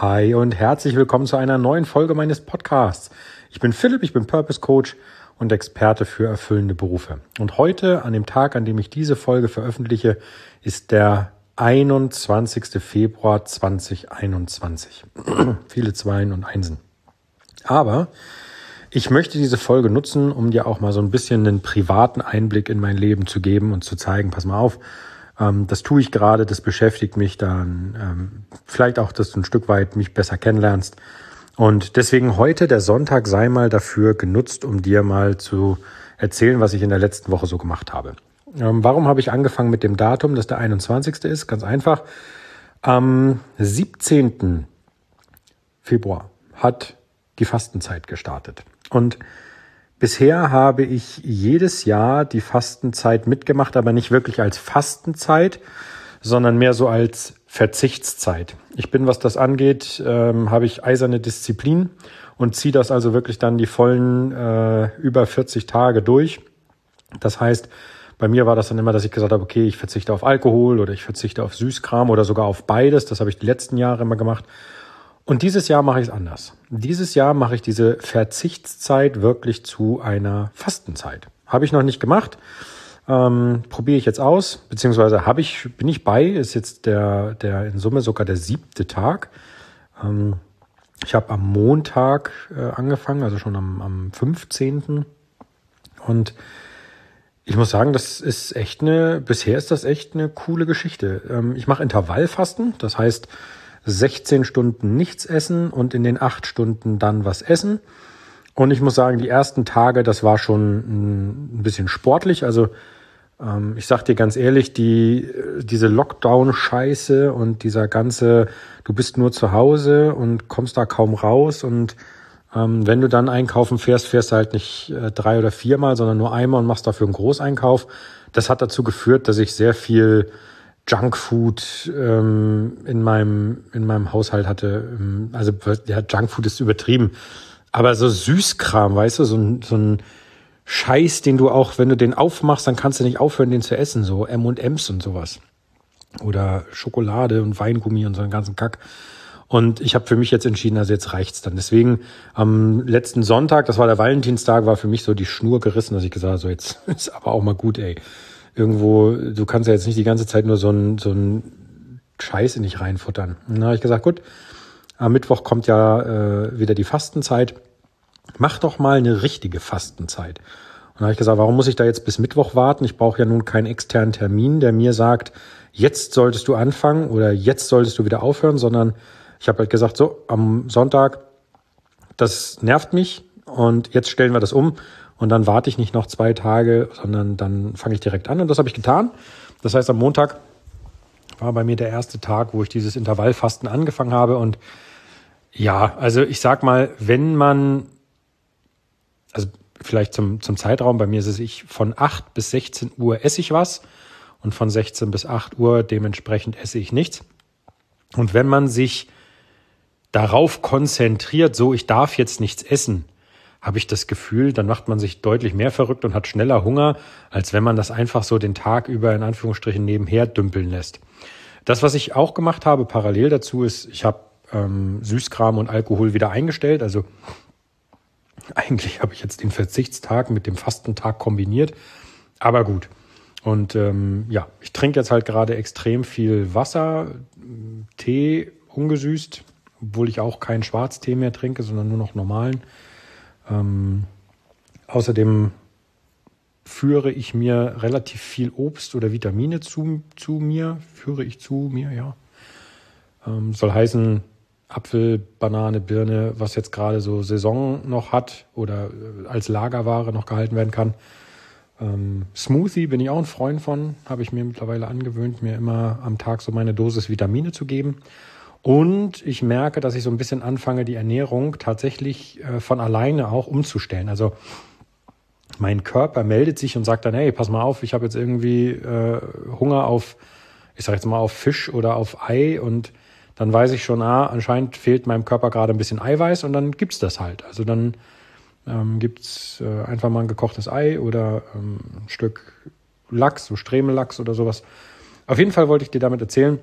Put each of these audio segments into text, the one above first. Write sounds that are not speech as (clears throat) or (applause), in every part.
Hi und herzlich willkommen zu einer neuen Folge meines Podcasts. Ich bin Philipp, ich bin Purpose Coach und Experte für erfüllende Berufe. Und heute, an dem Tag, an dem ich diese Folge veröffentliche, ist der 21. Februar 2021. (clears throat) Viele Zweien und Einsen. Aber ich möchte diese Folge nutzen, um dir auch mal so ein bisschen einen privaten Einblick in mein Leben zu geben und zu zeigen, pass mal auf, ähm, das tue ich gerade, das beschäftigt mich dann. Ähm, vielleicht auch, dass du ein Stück weit mich besser kennenlernst. Und deswegen heute, der Sonntag, sei mal dafür genutzt, um dir mal zu erzählen, was ich in der letzten Woche so gemacht habe. Ähm, warum habe ich angefangen mit dem Datum, dass der 21. ist? Ganz einfach. Am 17. Februar hat die Fastenzeit gestartet. Und Bisher habe ich jedes Jahr die Fastenzeit mitgemacht, aber nicht wirklich als Fastenzeit, sondern mehr so als Verzichtszeit. Ich bin, was das angeht, ähm, habe ich eiserne Disziplin und ziehe das also wirklich dann die vollen äh, über 40 Tage durch. Das heißt, bei mir war das dann immer, dass ich gesagt habe, okay, ich verzichte auf Alkohol oder ich verzichte auf Süßkram oder sogar auf beides. Das habe ich die letzten Jahre immer gemacht. Und dieses Jahr mache ich es anders. Dieses Jahr mache ich diese Verzichtszeit wirklich zu einer Fastenzeit. Habe ich noch nicht gemacht. Ähm, probiere ich jetzt aus, beziehungsweise habe ich, bin ich bei, ist jetzt der, der in Summe sogar der siebte Tag. Ähm, ich habe am Montag äh, angefangen, also schon am, am 15. Und ich muss sagen, das ist echt eine, bisher ist das echt eine coole Geschichte. Ähm, ich mache Intervallfasten, das heißt, 16 Stunden nichts essen und in den 8 Stunden dann was essen. Und ich muss sagen, die ersten Tage, das war schon ein bisschen sportlich. Also ähm, ich sag dir ganz ehrlich, die, diese Lockdown-Scheiße und dieser ganze, du bist nur zu Hause und kommst da kaum raus und ähm, wenn du dann einkaufen fährst, fährst du halt nicht äh, drei oder viermal, sondern nur einmal und machst dafür einen Großeinkauf. Das hat dazu geführt, dass ich sehr viel Junkfood ähm, in meinem in meinem Haushalt hatte. Ähm, also ja, Junkfood ist übertrieben, aber so Süßkram, weißt du, so ein, so ein Scheiß, den du auch, wenn du den aufmachst, dann kannst du nicht aufhören, den zu essen, so M&M's und sowas oder Schokolade und Weingummi und so einen ganzen Kack. Und ich habe für mich jetzt entschieden, also jetzt reicht's dann. Deswegen am letzten Sonntag, das war der Valentinstag, war für mich so die Schnur gerissen, dass ich gesagt habe, so jetzt (laughs) ist aber auch mal gut, ey irgendwo, du kannst ja jetzt nicht die ganze Zeit nur so ein, so ein Scheiß in dich reinfuttern. Und dann habe ich gesagt, gut, am Mittwoch kommt ja äh, wieder die Fastenzeit. Mach doch mal eine richtige Fastenzeit. Und dann habe ich gesagt, warum muss ich da jetzt bis Mittwoch warten? Ich brauche ja nun keinen externen Termin, der mir sagt, jetzt solltest du anfangen oder jetzt solltest du wieder aufhören, sondern ich habe halt gesagt, so, am Sonntag, das nervt mich und jetzt stellen wir das um und dann warte ich nicht noch zwei Tage, sondern dann fange ich direkt an. Und das habe ich getan. Das heißt, am Montag war bei mir der erste Tag, wo ich dieses Intervallfasten angefangen habe. Und ja, also ich sag mal, wenn man, also vielleicht zum, zum Zeitraum, bei mir ist es ich, von 8 bis 16 Uhr esse ich was und von 16 bis 8 Uhr dementsprechend esse ich nichts. Und wenn man sich darauf konzentriert, so ich darf jetzt nichts essen, habe ich das Gefühl, dann macht man sich deutlich mehr verrückt und hat schneller Hunger, als wenn man das einfach so den Tag über in Anführungsstrichen nebenher dümpeln lässt. Das, was ich auch gemacht habe, parallel dazu, ist, ich habe ähm, Süßkram und Alkohol wieder eingestellt. Also (laughs) eigentlich habe ich jetzt den Verzichtstag mit dem Fastentag kombiniert. Aber gut. Und ähm, ja, ich trinke jetzt halt gerade extrem viel Wasser, Tee ungesüßt, obwohl ich auch keinen Schwarztee mehr trinke, sondern nur noch normalen. Ähm, außerdem führe ich mir relativ viel Obst oder Vitamine zu, zu mir, führe ich zu mir, ja. Ähm, soll heißen Apfel, Banane, Birne, was jetzt gerade so Saison noch hat oder äh, als Lagerware noch gehalten werden kann. Ähm, Smoothie bin ich auch ein Freund von, habe ich mir mittlerweile angewöhnt, mir immer am Tag so meine Dosis Vitamine zu geben. Und ich merke, dass ich so ein bisschen anfange, die Ernährung tatsächlich äh, von alleine auch umzustellen. Also mein Körper meldet sich und sagt dann, hey, pass mal auf, ich habe jetzt irgendwie äh, Hunger auf, ich sage jetzt mal auf Fisch oder auf Ei und dann weiß ich schon, ah, anscheinend fehlt meinem Körper gerade ein bisschen Eiweiß und dann gibt's das halt. Also dann ähm, gibt's äh, einfach mal ein gekochtes Ei oder ähm, ein Stück Lachs, so Stremellachs oder sowas. Auf jeden Fall wollte ich dir damit erzählen,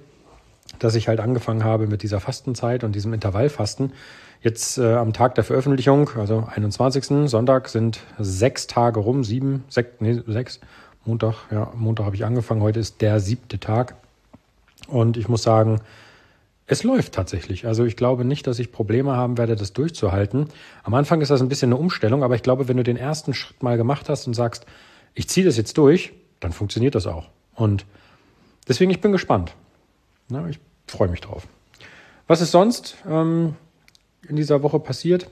dass ich halt angefangen habe mit dieser Fastenzeit und diesem Intervallfasten. Jetzt äh, am Tag der Veröffentlichung, also 21. Sonntag, sind sechs Tage rum, sieben, sechs, nee, sechs. Montag, ja, Montag habe ich angefangen, heute ist der siebte Tag. Und ich muss sagen, es läuft tatsächlich. Also ich glaube nicht, dass ich Probleme haben werde, das durchzuhalten. Am Anfang ist das ein bisschen eine Umstellung, aber ich glaube, wenn du den ersten Schritt mal gemacht hast und sagst, ich ziehe das jetzt durch, dann funktioniert das auch. Und deswegen, ich bin gespannt. Na, ich freue mich drauf. Was ist sonst ähm, in dieser Woche passiert?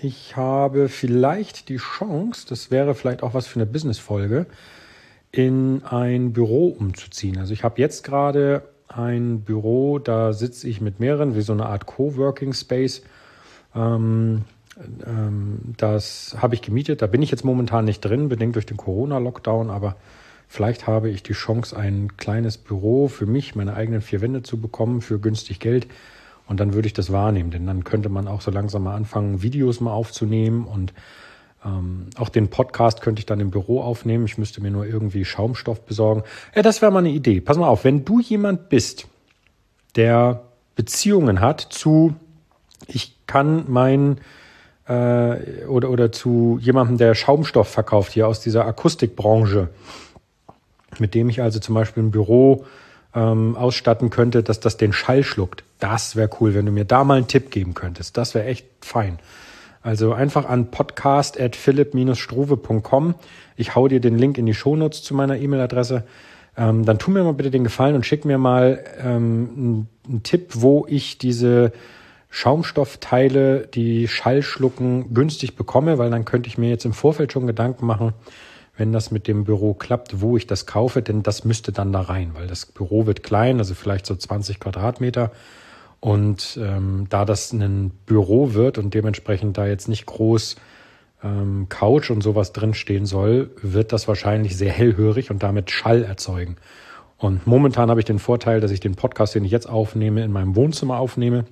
Ich habe vielleicht die Chance, das wäre vielleicht auch was für eine Business-Folge, in ein Büro umzuziehen. Also ich habe jetzt gerade ein Büro, da sitze ich mit mehreren, wie so eine Art Coworking Space. Ähm, ähm, das habe ich gemietet. Da bin ich jetzt momentan nicht drin, bedingt durch den Corona-Lockdown, aber vielleicht habe ich die Chance, ein kleines Büro für mich, meine eigenen vier Wände zu bekommen für günstig Geld. Und dann würde ich das wahrnehmen, denn dann könnte man auch so langsam mal anfangen, Videos mal aufzunehmen und ähm, auch den Podcast könnte ich dann im Büro aufnehmen. Ich müsste mir nur irgendwie Schaumstoff besorgen. Ja, das wäre mal eine Idee. Pass mal auf, wenn du jemand bist, der Beziehungen hat zu, ich kann mein äh, oder, oder zu jemandem, der Schaumstoff verkauft hier aus dieser Akustikbranche, mit dem ich also zum Beispiel ein Büro ähm, ausstatten könnte, dass das den Schall schluckt. Das wäre cool, wenn du mir da mal einen Tipp geben könntest. Das wäre echt fein. Also einfach an podcast.philipp-struve.com. Ich hau dir den Link in die Shownotes zu meiner E-Mail-Adresse. Ähm, dann tu mir mal bitte den Gefallen und schick mir mal ähm, einen Tipp, wo ich diese Schaumstoffteile, die Schall schlucken, günstig bekomme, weil dann könnte ich mir jetzt im Vorfeld schon Gedanken machen, wenn das mit dem Büro klappt, wo ich das kaufe, denn das müsste dann da rein, weil das Büro wird klein, also vielleicht so 20 Quadratmeter. Und ähm, da das ein Büro wird und dementsprechend da jetzt nicht groß ähm, Couch und sowas drinstehen soll, wird das wahrscheinlich sehr hellhörig und damit Schall erzeugen. Und momentan habe ich den Vorteil, dass ich den Podcast, den ich jetzt aufnehme, in meinem Wohnzimmer aufnehme.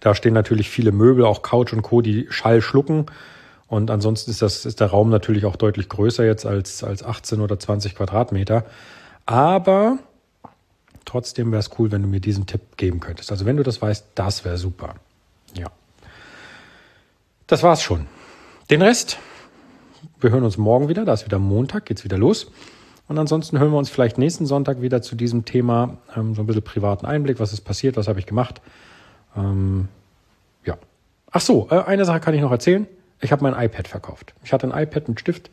Da stehen natürlich viele Möbel, auch Couch und Co., die Schall schlucken. Und ansonsten ist, das, ist der Raum natürlich auch deutlich größer jetzt als, als 18 oder 20 Quadratmeter. Aber Trotzdem wäre es cool, wenn du mir diesen Tipp geben könntest. Also wenn du das weißt, das wäre super. Ja. Das war's schon. Den Rest, wir hören uns morgen wieder. Da ist wieder Montag, geht's wieder los. Und ansonsten hören wir uns vielleicht nächsten Sonntag wieder zu diesem Thema. Ähm, so ein bisschen privaten Einblick, was ist passiert, was habe ich gemacht. Ähm, ja. Ach so, äh, eine Sache kann ich noch erzählen. Ich habe mein iPad verkauft. Ich hatte ein iPad mit Stift,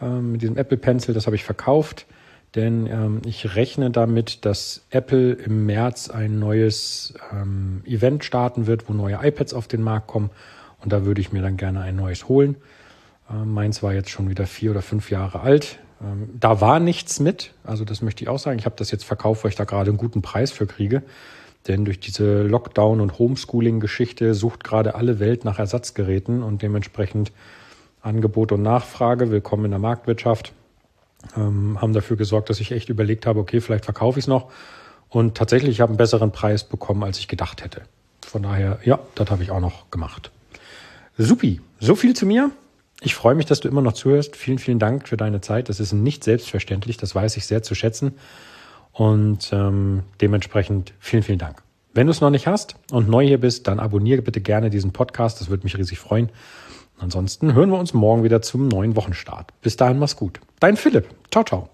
ähm, mit diesem Apple Pencil, das habe ich verkauft denn ähm, ich rechne damit, dass Apple im März ein neues ähm, Event starten wird, wo neue iPads auf den Markt kommen und da würde ich mir dann gerne ein neues holen. Ähm, meins war jetzt schon wieder vier oder fünf Jahre alt. Ähm, da war nichts mit, also das möchte ich auch sagen. Ich habe das jetzt verkauft, weil ich da gerade einen guten Preis für kriege. Denn durch diese Lockdown- und Homeschooling-Geschichte sucht gerade alle Welt nach Ersatzgeräten und dementsprechend Angebot und Nachfrage. Willkommen in der Marktwirtschaft ähm, haben dafür gesorgt, dass ich echt überlegt habe, okay, vielleicht verkaufe ich es noch. Und tatsächlich, ich habe einen besseren Preis bekommen, als ich gedacht hätte. Von daher, ja, das habe ich auch noch gemacht. Supi, so viel zu mir. Ich freue mich, dass du immer noch zuhörst. Vielen, vielen Dank für deine Zeit. Das ist nicht selbstverständlich, das weiß ich sehr zu schätzen. Und ähm, dementsprechend vielen, vielen Dank. Wenn du es noch nicht hast und neu hier bist, dann abonniere bitte gerne diesen Podcast. Das würde mich riesig freuen. Ansonsten hören wir uns morgen wieder zum neuen Wochenstart. Bis dahin, mach's gut. Dein Philipp. Ciao, ciao.